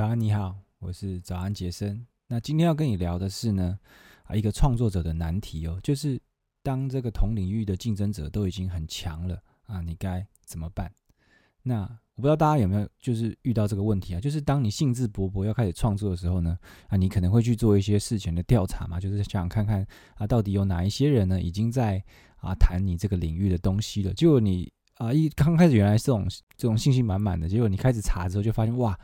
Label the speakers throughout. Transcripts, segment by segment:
Speaker 1: 早安，你好，我是早安杰森。那今天要跟你聊的是呢，啊，一个创作者的难题哦，就是当这个同领域的竞争者都已经很强了啊，你该怎么办？那我不知道大家有没有就是遇到这个问题啊，就是当你兴致勃勃要开始创作的时候呢，啊，你可能会去做一些事前的调查嘛，就是想看看啊，到底有哪一些人呢已经在啊谈你这个领域的东西了。结果你啊一刚开始原来是这种这种信心满满的，结果你开始查之后就发现哇。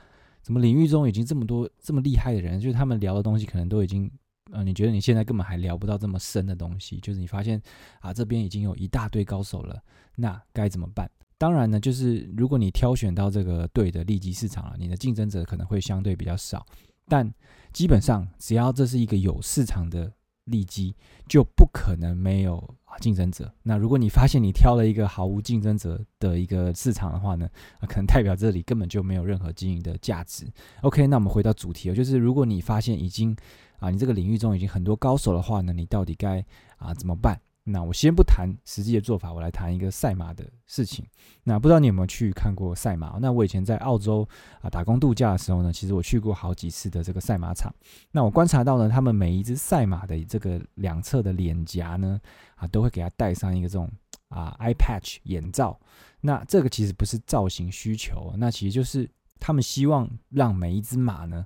Speaker 1: 怎么领域中已经这么多这么厉害的人，就是他们聊的东西可能都已经，呃，你觉得你现在根本还聊不到这么深的东西，就是你发现啊，这边已经有一大堆高手了，那该怎么办？当然呢，就是如果你挑选到这个对的利基市场了，你的竞争者可能会相对比较少，但基本上只要这是一个有市场的利基，就不可能没有。竞争者，那如果你发现你挑了一个毫无竞争者的一个市场的话呢，啊，可能代表这里根本就没有任何经营的价值。OK，那我们回到主题哦，就是如果你发现已经啊，你这个领域中已经很多高手的话呢，你到底该啊怎么办？那我先不谈实际的做法，我来谈一个赛马的事情。那不知道你有没有去看过赛马？那我以前在澳洲啊打工度假的时候呢，其实我去过好几次的这个赛马场。那我观察到呢，他们每一只赛马的这个两侧的脸颊呢，啊都会给它戴上一个这种啊 eye patch 眼罩。那这个其实不是造型需求，那其实就是他们希望让每一只马呢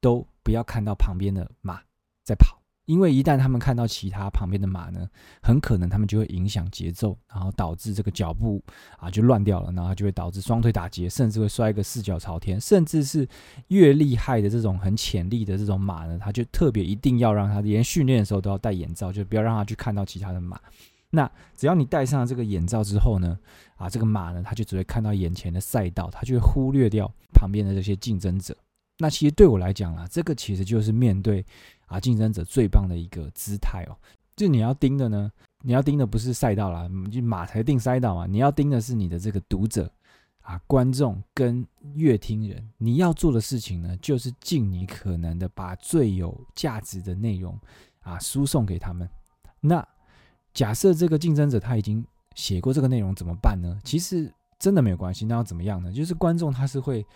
Speaker 1: 都不要看到旁边的马在跑。因为一旦他们看到其他旁边的马呢，很可能他们就会影响节奏，然后导致这个脚步啊就乱掉了，然后就会导致双腿打结，甚至会摔个四脚朝天。甚至是越厉害的这种很潜力的这种马呢，他就特别一定要让他连训练的时候都要戴眼罩，就不要让他去看到其他的马。那只要你戴上这个眼罩之后呢，啊，这个马呢，他就只会看到眼前的赛道，他就会忽略掉旁边的这些竞争者。那其实对我来讲啊，这个其实就是面对。啊，竞争者最棒的一个姿态哦，就你要盯的呢，你要盯的不是赛道啦，就马才定赛道嘛，你要盯的是你的这个读者啊、观众跟乐听人，你要做的事情呢，就是尽你可能的把最有价值的内容啊输送给他们。那假设这个竞争者他已经写过这个内容，怎么办呢？其实真的没有关系，那要怎么样呢？就是观众他是会。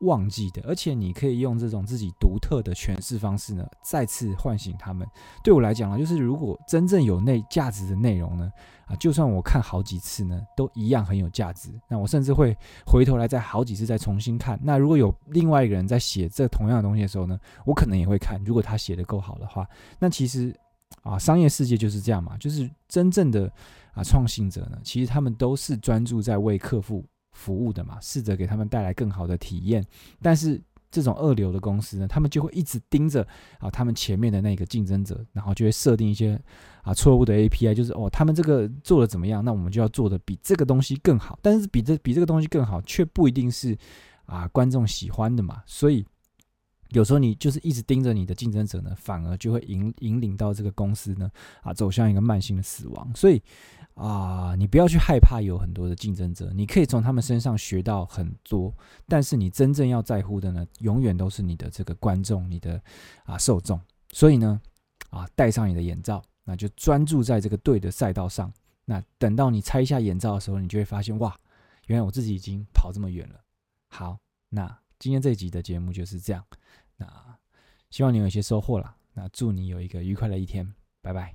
Speaker 1: 忘记的，而且你可以用这种自己独特的诠释方式呢，再次唤醒他们。对我来讲呢，就是如果真正有内价值的内容呢，啊，就算我看好几次呢，都一样很有价值。那我甚至会回头来再好几次再重新看。那如果有另外一个人在写这同样的东西的时候呢，我可能也会看。如果他写得够好的话，那其实啊，商业世界就是这样嘛，就是真正的啊创新者呢，其实他们都是专注在为客户。服务的嘛，试着给他们带来更好的体验。但是这种二流的公司呢，他们就会一直盯着啊，他们前面的那个竞争者，然后就会设定一些啊错误的 API，就是哦，他们这个做的怎么样，那我们就要做的比这个东西更好。但是比这比这个东西更好，却不一定是啊观众喜欢的嘛。所以有时候你就是一直盯着你的竞争者呢，反而就会引引领到这个公司呢啊走向一个慢性的死亡。所以。啊，你不要去害怕有很多的竞争者，你可以从他们身上学到很多。但是你真正要在乎的呢，永远都是你的这个观众，你的啊受众。所以呢，啊戴上你的眼罩，那就专注在这个对的赛道上。那等到你拆下眼罩的时候，你就会发现，哇，原来我自己已经跑这么远了。好，那今天这一集的节目就是这样。那希望你有一些收获啦。那祝你有一个愉快的一天，拜拜。